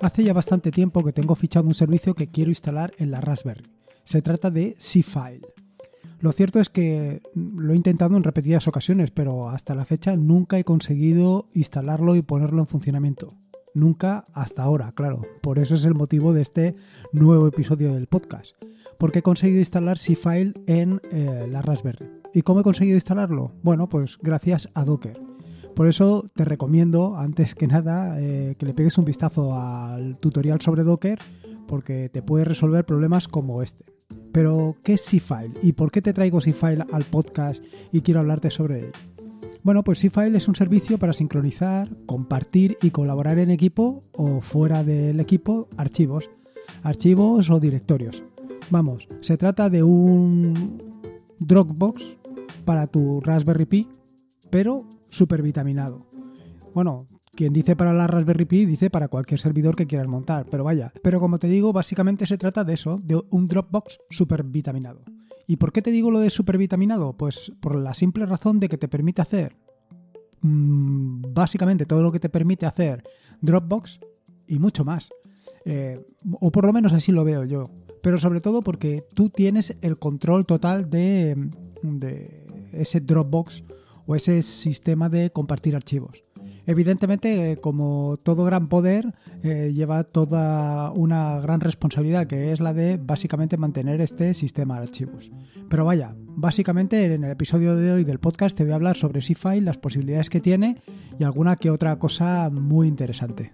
Hace ya bastante tiempo que tengo fichado un servicio que quiero instalar en la Raspberry. Se trata de C-File. Lo cierto es que lo he intentado en repetidas ocasiones, pero hasta la fecha nunca he conseguido instalarlo y ponerlo en funcionamiento. Nunca hasta ahora, claro. Por eso es el motivo de este nuevo episodio del podcast. Porque he conseguido instalar C-File en eh, la Raspberry. ¿Y cómo he conseguido instalarlo? Bueno, pues gracias a Docker. Por eso te recomiendo, antes que nada, eh, que le pegues un vistazo al tutorial sobre Docker, porque te puede resolver problemas como este. Pero, ¿qué es C-File? ¿Y por qué te traigo C-File al podcast y quiero hablarte sobre él? Bueno, pues C-File es un servicio para sincronizar, compartir y colaborar en equipo o fuera del equipo archivos, archivos o directorios. Vamos, se trata de un Dropbox para tu Raspberry Pi, pero supervitaminado. Bueno, quien dice para la Raspberry Pi dice para cualquier servidor que quieras montar, pero vaya. Pero como te digo, básicamente se trata de eso, de un Dropbox supervitaminado. ¿Y por qué te digo lo de supervitaminado? Pues por la simple razón de que te permite hacer mmm, básicamente todo lo que te permite hacer Dropbox y mucho más. Eh, o por lo menos así lo veo yo. Pero sobre todo porque tú tienes el control total de ese Dropbox o ese sistema de compartir archivos. Evidentemente, como todo gran poder, eh, lleva toda una gran responsabilidad, que es la de básicamente mantener este sistema de archivos. Pero vaya, básicamente en el episodio de hoy del podcast te voy a hablar sobre C-File, las posibilidades que tiene y alguna que otra cosa muy interesante.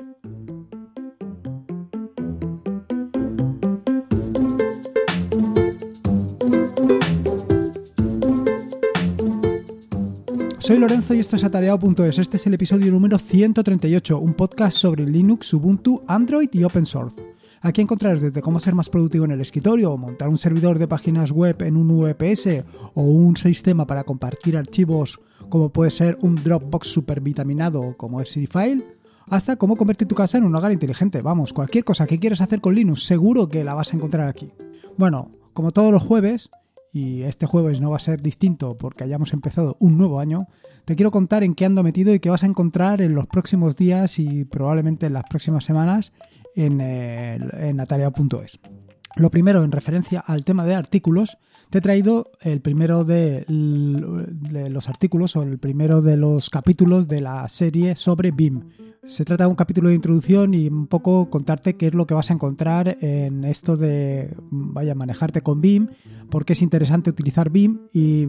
Soy Lorenzo y esto es atareado.es. Este es el episodio número 138, un podcast sobre Linux, Ubuntu, Android y Open Source. Aquí encontrarás desde cómo ser más productivo en el escritorio, montar un servidor de páginas web en un VPS o un sistema para compartir archivos como puede ser un Dropbox super vitaminado como es C-File, hasta cómo convertir tu casa en un hogar inteligente. Vamos, cualquier cosa que quieras hacer con Linux, seguro que la vas a encontrar aquí. Bueno, como todos los jueves, y este jueves no va a ser distinto porque hayamos empezado un nuevo año, te quiero contar en qué ando metido y qué vas a encontrar en los próximos días y probablemente en las próximas semanas en, en atareado.es. Lo primero, en referencia al tema de artículos, te he traído el primero de, los artículos o el primero de los capítulos de la serie sobre BIM. Se trata de un capítulo de introducción y un poco contarte qué es lo que vas a encontrar en esto de, vaya, manejarte con BIM, por qué es interesante utilizar BIM y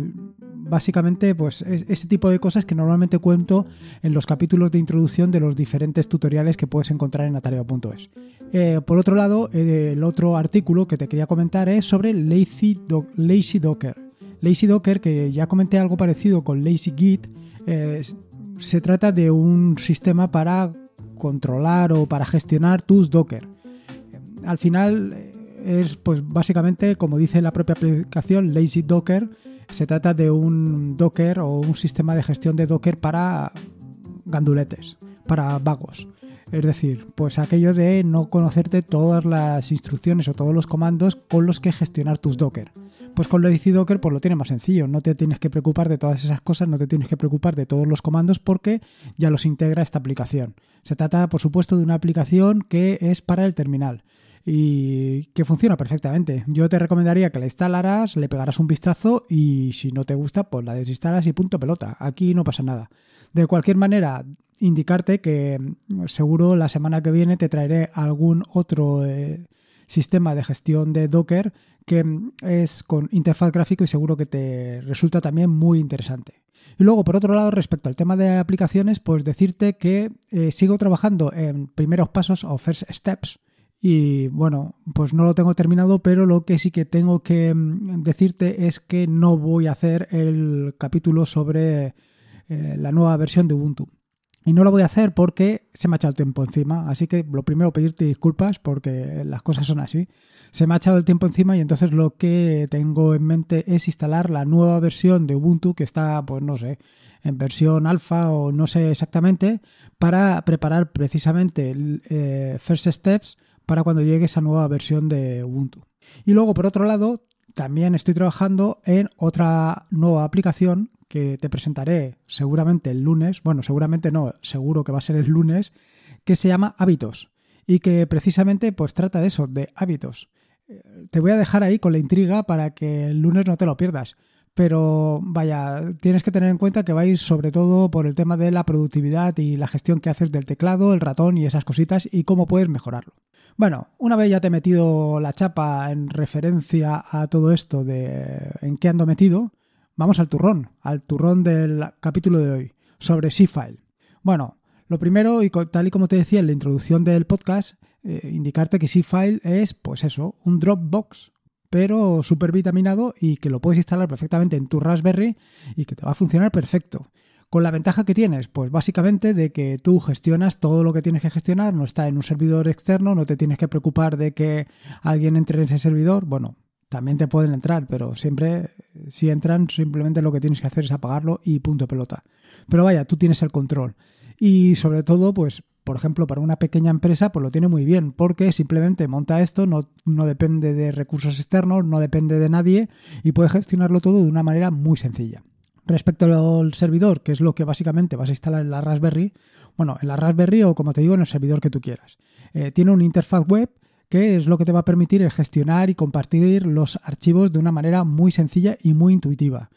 básicamente pues ese tipo de cosas que normalmente cuento en los capítulos de introducción de los diferentes tutoriales que puedes encontrar en atareo.es. Eh, por otro lado, eh, el otro artículo que te quería comentar es sobre Lazy, Lazy Docker. Lazy Docker, que ya comenté algo parecido con Lazy Git, eh, se trata de un sistema para controlar o para gestionar tus Docker. Al final es pues básicamente como dice la propia aplicación Lazy Docker, se trata de un Docker o un sistema de gestión de Docker para ganduletes, para vagos. Es decir, pues aquello de no conocerte todas las instrucciones o todos los comandos con los que gestionar tus Docker. Pues con Lazy Docker pues lo tiene más sencillo, no te tienes que preocupar de todas esas cosas, no te tienes que preocupar de todos los comandos porque ya los integra esta aplicación. Se trata, por supuesto, de una aplicación que es para el terminal y que funciona perfectamente. Yo te recomendaría que la instalaras, le pegaras un vistazo y si no te gusta, pues la desinstalas y punto pelota. Aquí no pasa nada. De cualquier manera, indicarte que mm, seguro la semana que viene te traeré algún otro eh, sistema de gestión de Docker que es con interfaz gráfico y seguro que te resulta también muy interesante. Y luego, por otro lado, respecto al tema de aplicaciones, pues decirte que eh, sigo trabajando en primeros pasos o first steps. Y bueno, pues no lo tengo terminado, pero lo que sí que tengo que mm, decirte es que no voy a hacer el capítulo sobre eh, la nueva versión de Ubuntu. Y no lo voy a hacer porque se me ha echado el tiempo encima. Así que lo primero pedirte disculpas porque las cosas son así. Se me ha echado el tiempo encima y entonces lo que tengo en mente es instalar la nueva versión de Ubuntu que está, pues no sé, en versión alfa o no sé exactamente, para preparar precisamente el eh, First Steps para cuando llegue esa nueva versión de Ubuntu. Y luego, por otro lado, también estoy trabajando en otra nueva aplicación que te presentaré seguramente el lunes, bueno, seguramente no, seguro que va a ser el lunes, que se llama Hábitos. y que precisamente pues trata de eso, de hábitos. Eh, te voy a dejar ahí con la intriga para que el lunes no te lo pierdas. Pero vaya, tienes que tener en cuenta que va a ir sobre todo por el tema de la productividad y la gestión que haces del teclado, el ratón y esas cositas y cómo puedes mejorarlo. Bueno, una vez ya te he metido la chapa en referencia a todo esto de en qué ando metido, vamos al turrón, al turrón del capítulo de hoy, sobre C-File. Bueno, lo primero, y tal y como te decía en la introducción del podcast, eh, indicarte que C-File es, pues eso, un Dropbox, pero súper vitaminado y que lo puedes instalar perfectamente en tu Raspberry y que te va a funcionar perfecto. Con la ventaja que tienes, pues básicamente de que tú gestionas todo lo que tienes que gestionar, no está en un servidor externo, no te tienes que preocupar de que alguien entre en ese servidor. Bueno, también te pueden entrar, pero siempre, si entran, simplemente lo que tienes que hacer es apagarlo y punto pelota. Pero vaya, tú tienes el control. Y sobre todo, pues, por ejemplo, para una pequeña empresa, pues lo tiene muy bien, porque simplemente monta esto, no, no depende de recursos externos, no depende de nadie y puede gestionarlo todo de una manera muy sencilla. Respecto al servidor, que es lo que básicamente vas a instalar en la Raspberry, bueno, en la Raspberry o como te digo, en el servidor que tú quieras. Eh, tiene una interfaz web que es lo que te va a permitir gestionar y compartir los archivos de una manera muy sencilla y muy intuitiva.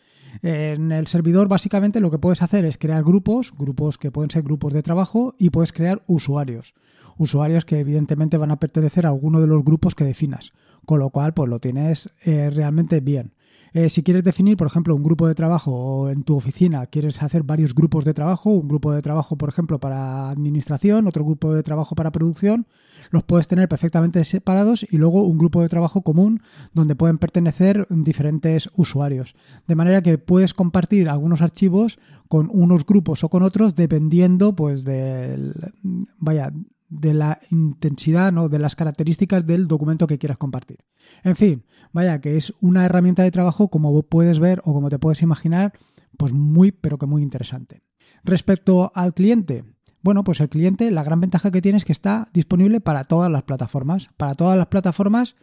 En el servidor básicamente lo que puedes hacer es crear grupos, grupos que pueden ser grupos de trabajo y puedes crear usuarios. Usuarios que evidentemente van a pertenecer a alguno de los grupos que definas, con lo cual pues lo tienes eh, realmente bien. Eh, si quieres definir, por ejemplo, un grupo de trabajo o en tu oficina quieres hacer varios grupos de trabajo, un grupo de trabajo, por ejemplo, para administración, otro grupo de trabajo para producción, los puedes tener perfectamente separados y luego un grupo de trabajo común donde pueden pertenecer diferentes usuarios. De manera que puedes compartir algunos archivos con unos grupos o con otros dependiendo pues del vaya de la intensidad, ¿no? de las características del documento que quieras compartir. En fin, vaya que es una herramienta de trabajo como puedes ver o como te puedes imaginar, pues muy pero que muy interesante. Respecto al cliente, bueno, pues el cliente, la gran ventaja que tiene es que está disponible para todas las plataformas, para todas las plataformas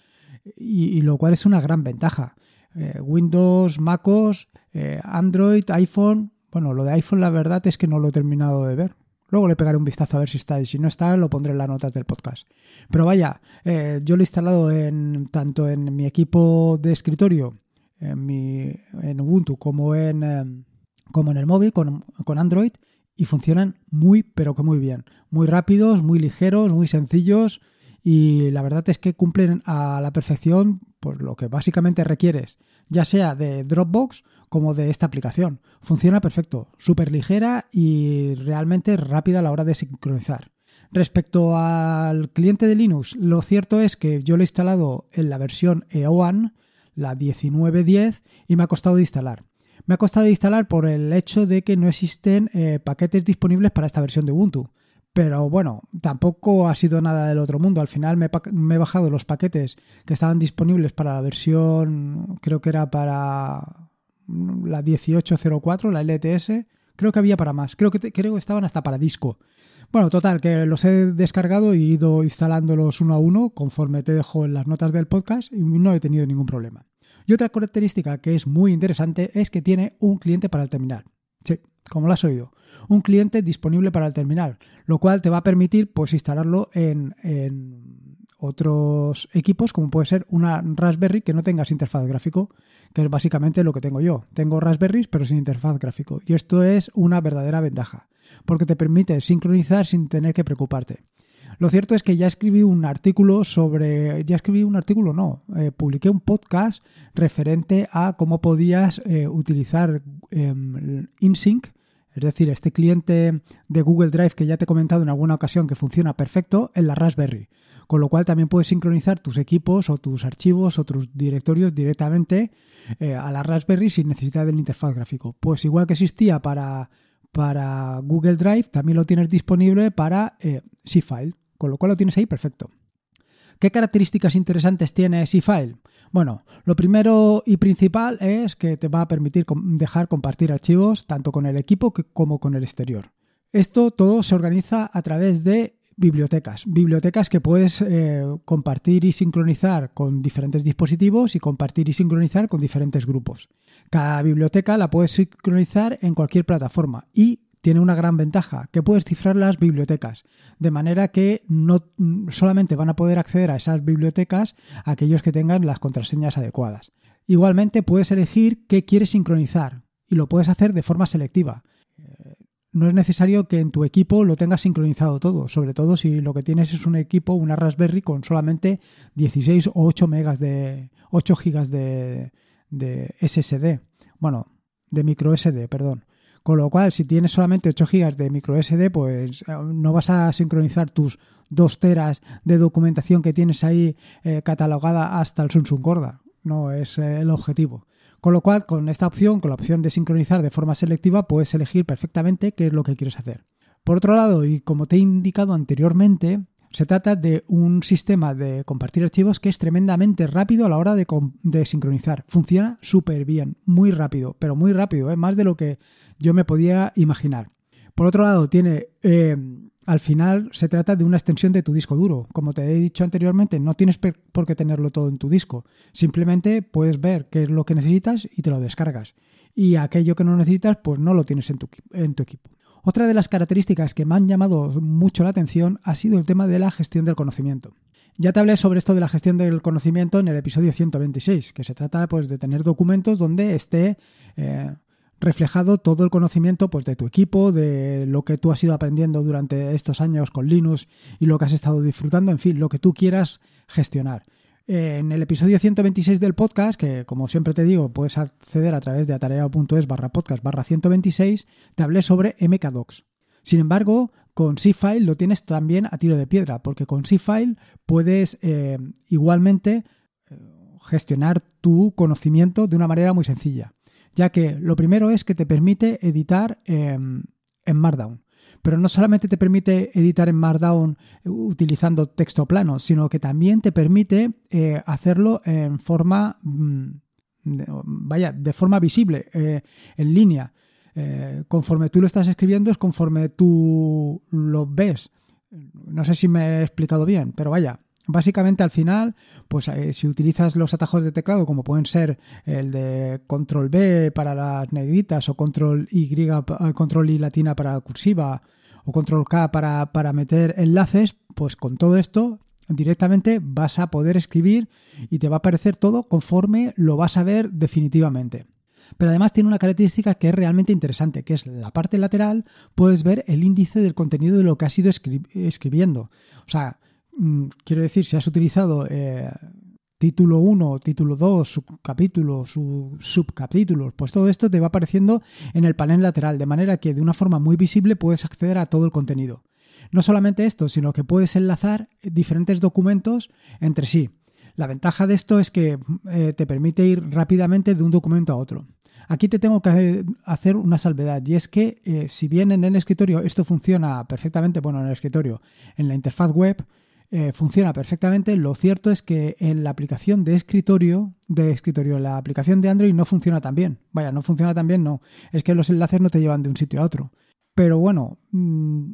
y, lo cual es una gran ventaja. Eh, Windows, MacOS, eh, Android, iPhone. Bueno, lo de iPhone la verdad es que no lo he terminado de ver. Luego le pegaré un vistazo a ver si está y si no está lo pondré en las notas del podcast. Pero vaya, eh, yo lo he instalado en, tanto en mi equipo de escritorio, en, mi, en Ubuntu, como en, como en el móvil con, con Android y funcionan muy, pero que muy bien. Muy rápidos, muy ligeros, muy sencillos y la verdad es que cumplen a la perfección por lo que básicamente requieres, ya sea de Dropbox como de esta aplicación. Funciona perfecto, súper ligera y realmente rápida a la hora de sincronizar. Respecto al cliente de Linux, lo cierto es que yo lo he instalado en la versión EOAN, la 1910, y me ha costado de instalar. Me ha costado instalar por el hecho de que no existen eh, paquetes disponibles para esta versión de Ubuntu. Pero bueno, tampoco ha sido nada del otro mundo. Al final me, he bajado los paquetes que estaban disponibles para la versión, creo que era para la 1804, la LTS. Creo que había para más. Creo que, creo que estaban hasta para disco. Bueno, total, que los he descargado y ido instalándolos uno a uno conforme te dejo en las notas del podcast y no he tenido ningún problema. Y otra característica que es muy interesante es que tiene un cliente para el terminal. Sí, como lo has oído. Un cliente disponible para el terminal, lo cual te va a permitir pues instalarlo en otros equipos, como puede ser una Raspberry que no tengas interfaz gráfico, que es básicamente lo que tengo yo. Tengo Raspberries pero sin interfaz gráfico. Y esto es una verdadera ventaja, porque te permite sincronizar sin tener que preocuparte. Lo cierto es que ya escribí un artículo sobre, ya escribí un artículo, no, eh, publiqué un podcast referente a cómo podías eh, utilizar em, InSync, es decir, este cliente de Google Drive que ya te he comentado en alguna ocasión que funciona perfecto en la Raspberry. Con lo cual también puedes sincronizar tus equipos o tus archivos o tus directorios directamente eh, a la Raspberry sin necesidad del interfaz gráfico. Pues igual que existía para, para Google Drive, también lo tienes disponible para C-File con lo cual lo tienes ahí perfecto. ¿Qué características interesantes tiene C-File? Bueno, lo primero y principal es que te va a permitir dejar compartir archivos tanto con el equipo como con el exterior. Esto todo se organiza a través de bibliotecas. Bibliotecas que puedes eh, compartir y sincronizar con diferentes dispositivos y compartir y sincronizar con diferentes grupos. Cada biblioteca la puedes sincronizar en cualquier plataforma y tiene una gran ventaja, que puedes cifrar las bibliotecas, de manera que no solamente van a poder acceder a esas bibliotecas aquellos que tengan las contraseñas adecuadas. Igualmente puedes elegir qué quieres sincronizar y lo puedes hacer de forma selectiva. No es necesario que en tu equipo lo tengas sincronizado todo, sobre todo si lo que tienes es un equipo, una Raspberry con solamente 16 o 8 megas de 8 gigas de, de SSD. Bueno, de micro SD, perdón. Con lo cual, si tienes solamente 8 GB de micro SD, pues eh, no vas a sincronizar tus 2 teras de documentación que tienes ahí eh, catalogada hasta el Samsung Corda. No es eh, el objetivo. Con lo cual, con esta opción, con la opción de sincronizar de forma selectiva, puedes elegir perfectamente qué es lo que quieres hacer. Por otro lado, y como te he indicado anteriormente, se trata de un sistema de compartir archivos que es tremendamente rápido a la hora de, sincronizar. Funciona súper bien, muy rápido, pero muy rápido, ¿eh? más de lo que yo me podía imaginar. Por otro lado, tiene... Eh, al final se trata de una extensión de tu disco duro. Como te he dicho anteriormente, no tienes por qué tenerlo todo en tu disco. Simplemente puedes ver qué es lo que necesitas y te lo descargas. Y aquello que no necesitas, pues no lo tienes en tu equipo. Otra de las características que me han llamado mucho la atención ha sido el tema de la gestión del conocimiento. Ya te hablé sobre esto de la gestión del conocimiento en el episodio 126, que se trata pues, de tener documentos donde esté eh, reflejado todo el conocimiento pues, de tu equipo, de lo que tú has ido aprendiendo durante estos años con Linux y lo que has estado disfrutando, en fin, lo que tú quieras gestionar. En el episodio 126 del podcast, que como siempre te digo, puedes acceder a través de atareado.es barra podcast barra 126, te hablé sobre MKDocs. Sin embargo, con C-File lo tienes también a tiro de piedra, porque con C-File puedes eh, igualmente eh, gestionar tu conocimiento de una manera muy sencilla, ya que lo primero es que te permite editar en Markdown pero no solamente te permite editar en Markdown eh, utilizando texto plano, sino que también te permite eh, hacerlo en forma, mm, vaya, de forma visible, eh, en línea. conforme tú lo estás escribiendo es conforme tú lo ves. No sé si me he explicado bien, pero vaya, Básicamente al final, pues si utilizas los atajos de teclado como pueden ser el de control B para las negritas o control Y, control Y latina para la cursiva o control K para, para meter enlaces, pues con todo esto directamente vas a poder escribir y te va a aparecer todo conforme lo vas a ver definitivamente. Pero además tiene una característica que es realmente interesante, que es la parte lateral, puedes ver el índice del contenido de lo que has ido escribiendo. O sea, mm, quiero decir, si has utilizado eh, título 1, título 2, subcapítulos, subcapítulos, pues todo esto te va apareciendo en el panel lateral, de manera que de una forma muy visible puedes acceder a todo el contenido. No solamente esto, sino que puedes enlazar diferentes documentos entre sí. La ventaja de esto es que eh, te permite ir rápidamente de un documento a otro. Aquí te tengo que hacer una salvedad y es que eh, si bien en el escritorio esto funciona perfectamente, bueno, en el escritorio, en la interfaz web, eh, funciona perfectamente. Lo cierto es que en la aplicación de escritorio, de escritorio, la aplicación de Android no funciona tan bien. Vaya, no funciona tan bien, no. Es que los enlaces no te llevan de un sitio a otro. Pero bueno, mm,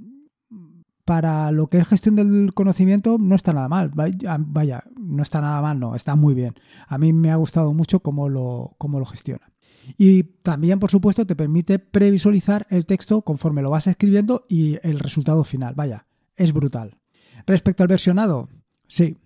para lo que es gestión del conocimiento no está nada mal. Vaya, no está nada mal, no, está muy bien. A mí me ha gustado mucho cómo lo, cómo lo gestiona. Y también, por supuesto, te permite previsualizar el texto conforme lo vas escribiendo y el resultado final. Vaya, es brutal. Respecto al versionado, sí,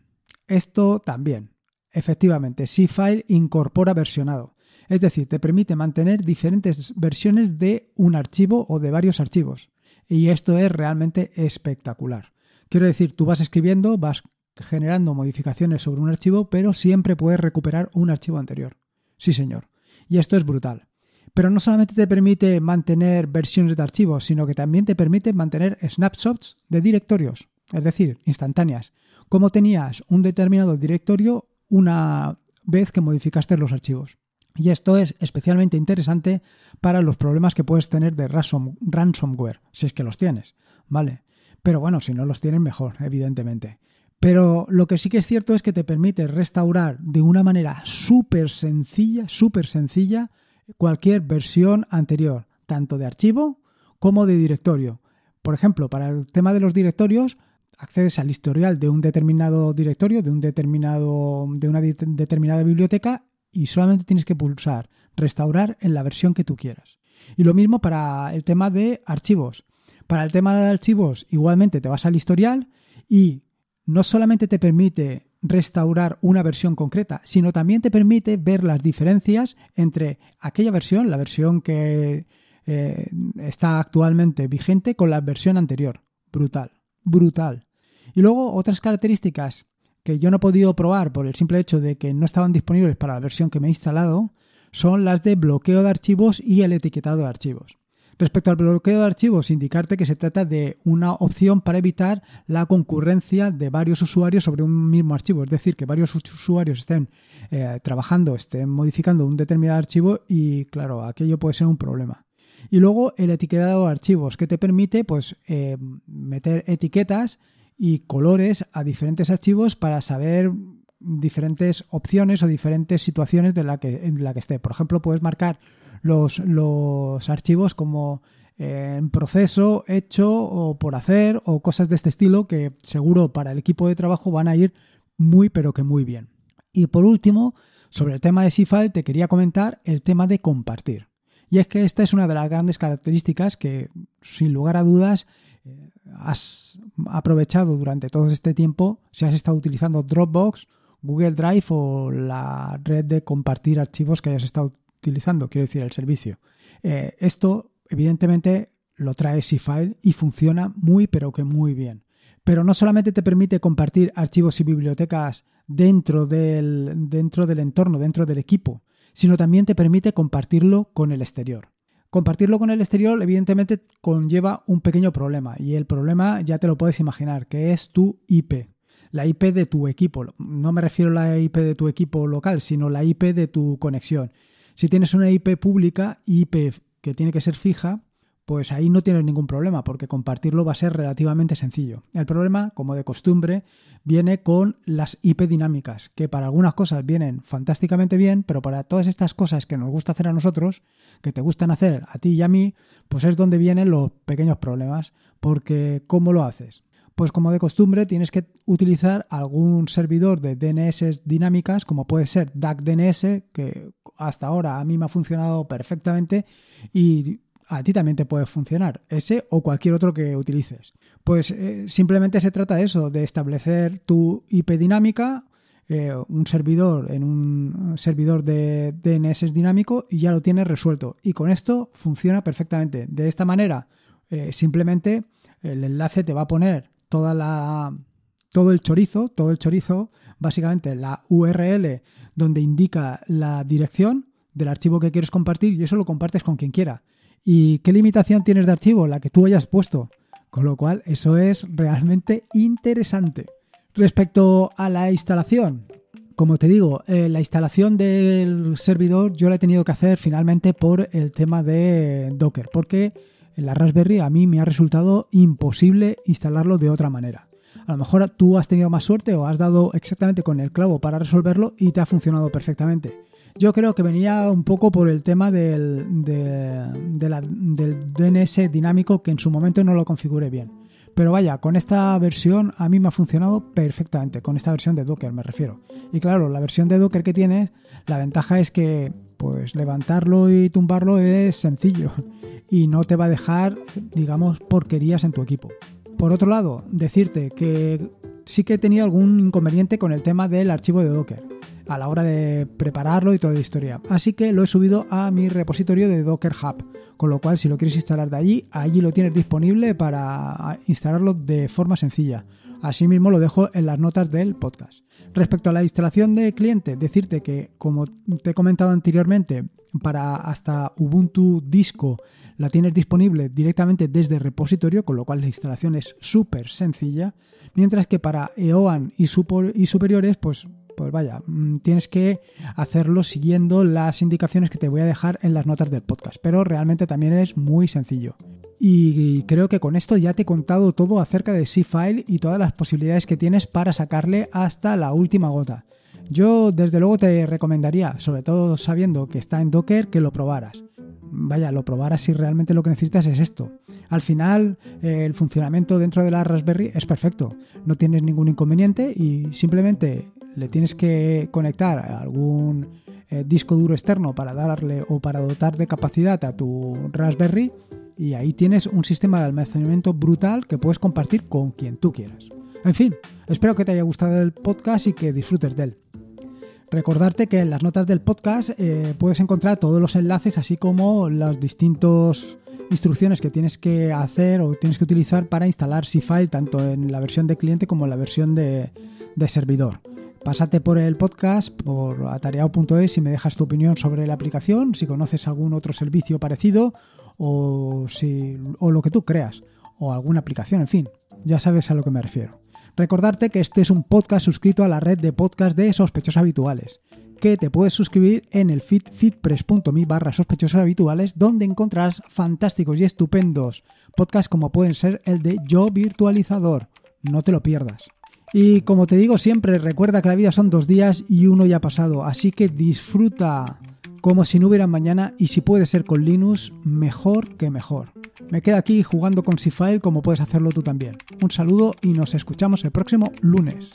esto también. Efectivamente, C-File incorpora versionado. Es decir, te permite mantener diferentes versiones de un archivo o de varios archivos. Y esto es realmente espectacular. Quiero decir, tú vas escribiendo, vas generando modificaciones sobre un archivo, pero siempre puedes recuperar un archivo anterior. Sí, señor. Y esto es brutal. Pero no solamente te permite mantener versiones de archivos, sino que también te permite mantener snapshots de directorios es decir, instantáneas, como tenías un determinado directorio una vez que modificaste los archivos. Y esto es especialmente interesante para los problemas que puedes tener de ransomware, si es que los tienes, ¿vale? Pero bueno, si no los tienes, mejor, evidentemente. Pero lo que sí que es cierto es que te permite restaurar de una manera súper sencilla, súper sencilla, cualquier versión anterior, tanto de archivo como de directorio. Por ejemplo, para el tema de los directorios, accedes al historial de un determinado directorio, de un determinado, de una determinada biblioteca y solamente tienes que pulsar restaurar en la versión que tú quieras. Y lo mismo para el tema de archivos. Para el tema de archivos, igualmente te vas al historial y no solamente te permite restaurar una versión concreta, sino también te permite ver las diferencias entre aquella versión, la versión que eh, está actualmente vigente, con la versión anterior. Brutal, brutal. Y luego otras características que yo no he podido probar por el simple hecho de que no estaban disponibles para la versión que me he instalado, son las de bloqueo de archivos y el etiquetado de archivos. Respecto al bloqueo de archivos, indicarte que se trata de una opción para evitar la concurrencia de varios usuarios sobre un mismo archivo. Es decir, que varios usuarios estén eh, trabajando, estén modificando un determinado archivo y, claro, aquello puede ser un problema. Y luego el etiquetado de archivos, que te permite pues, eh, meter etiquetas y colores a diferentes archivos para saber diferentes opciones o diferentes situaciones de la que, en la que esté. Por ejemplo, puedes marcar los, los archivos como eh, en proceso, hecho o por hacer o cosas de este estilo que seguro para el equipo de trabajo van a ir muy pero que muy bien. Y por último, sobre el tema de Cifal te quería comentar el tema de compartir. Y es que esta es una de las grandes características que sin lugar a dudas eh, has aprovechado durante todo este tiempo si has estado utilizando Dropbox, Google Drive o la red de compartir archivos que hayas estado utilizando, quiero decir, el servicio. Eh, esto, evidentemente, lo trae C-File y funciona muy, pero que muy bien. Pero no solamente te permite compartir archivos y bibliotecas dentro del, dentro del entorno, dentro del equipo, sino también te permite compartirlo con el exterior. Compartirlo con el exterior evidentemente conlleva un pequeño problema y el problema ya te lo puedes imaginar, que es tu IP, la IP de tu equipo. No me refiero a la IP de tu equipo local, sino la IP de tu conexión. Si tienes una IP pública, IP que tiene que ser fija, pues ahí no tienes ningún problema, porque compartirlo va a ser relativamente sencillo. El problema, como de costumbre, viene con las IP dinámicas, que para algunas cosas vienen fantásticamente bien, pero para todas estas cosas que nos gusta hacer a nosotros, que te gustan hacer a ti y a mí, pues es donde vienen los pequeños problemas, porque ¿cómo lo haces? Pues como de costumbre tienes que utilizar algún servidor de DNS dinámicas, como puede ser DNS, que hasta ahora a mí me ha funcionado perfectamente y a ti también te puede funcionar, ese o cualquier otro que utilices. Pues eh, simplemente se trata de eso, de establecer tu IP dinámica, eh, un servidor en un servidor de DNS dinámico y ya lo tienes resuelto. Y con esto funciona perfectamente. De esta manera, eh, simplemente el enlace te va a poner toda la, todo el chorizo, todo el chorizo, básicamente la URL donde indica la dirección del archivo que quieres compartir y eso lo compartes con quien quiera. ¿Y qué limitación tienes de archivo? La que tú hayas puesto. Con lo cual, eso es realmente interesante. Respecto a la instalación, como te digo, eh, la instalación del servidor yo la he tenido que hacer finalmente por el tema de Docker, porque en la Raspberry a mí me ha resultado imposible instalarlo de otra manera. A lo mejor tú has tenido más suerte o has dado exactamente con el clavo para resolverlo y te ha funcionado perfectamente. Yo creo que venía un poco por el tema del, DNS dinámico que en su momento no lo configuré bien. Pero vaya, con esta versión a mí me ha funcionado perfectamente, con esta versión de Docker me refiero. Y claro, la versión de Docker que tienes, la ventaja es que pues levantarlo y tumbarlo es sencillo y no te va a dejar, digamos, porquerías en tu equipo. Por otro lado, decirte que sí que he tenido algún inconveniente con el tema del archivo de Docker a la hora de prepararlo y toda la historia. Así que lo he subido a mi repositorio de Docker Hub, con lo cual si lo quieres instalar de allí, allí lo tienes disponible para instalarlo de forma sencilla. Asimismo lo dejo en las notas del podcast. Respecto a la instalación de cliente, decirte que como te he comentado anteriormente, para hasta Ubuntu Disco la tienes disponible directamente desde repositorio, con lo cual la instalación es súper sencilla, mientras que para EOAN y, y superiores, pues pues vaya, mm, tienes que hacerlo siguiendo las indicaciones que te voy a dejar en las notas del podcast, pero realmente también es muy sencillo. Y creo que con esto ya te he contado todo acerca de C-File y todas las posibilidades que tienes para sacarle hasta la última gota. Yo desde luego te recomendaría, sobre todo sabiendo que está en Docker, que lo probaras. Vaya, lo probaras si realmente lo que necesitas es esto. Al final, el funcionamiento dentro de la Raspberry es perfecto. No tienes ningún inconveniente y simplemente le tienes que conectar algún eh, disco duro externo para darle o para dotar de capacidad a tu Raspberry y ahí tienes un sistema de almacenamiento brutal que puedes compartir con quien tú quieras. En fin, espero que te haya gustado el podcast y que disfrutes de él. Recordarte que en las notas del podcast eh, puedes encontrar todos los enlaces, así como las distintas instrucciones que tienes que hacer o tienes que utilizar para instalar C-File tanto en la versión de cliente como en la versión de servidor. Pásate por el podcast, por atareado.es y me dejas tu opinión sobre la aplicación, si conoces algún otro servicio parecido o, si, o lo que tú creas, o alguna aplicación, en fin, ya sabes a lo que me refiero. Recordarte que este es un podcast suscrito a la red de podcast de sospechosos habituales, que te puedes suscribir en el feed feedpress.me barra sospechosos habituales, donde encontrarás fantásticos y estupendos podcasts como pueden ser el de Yo Virtualizador. No te lo pierdas. Y como te digo siempre, recuerda que la vida son dos días y uno ya ha pasado, así que disfruta como si no hubiera mañana y si puede ser con Linux, mejor que mejor. Me quedo aquí jugando con Cfile como puedes hacerlo tú también. Un saludo y nos escuchamos el próximo lunes.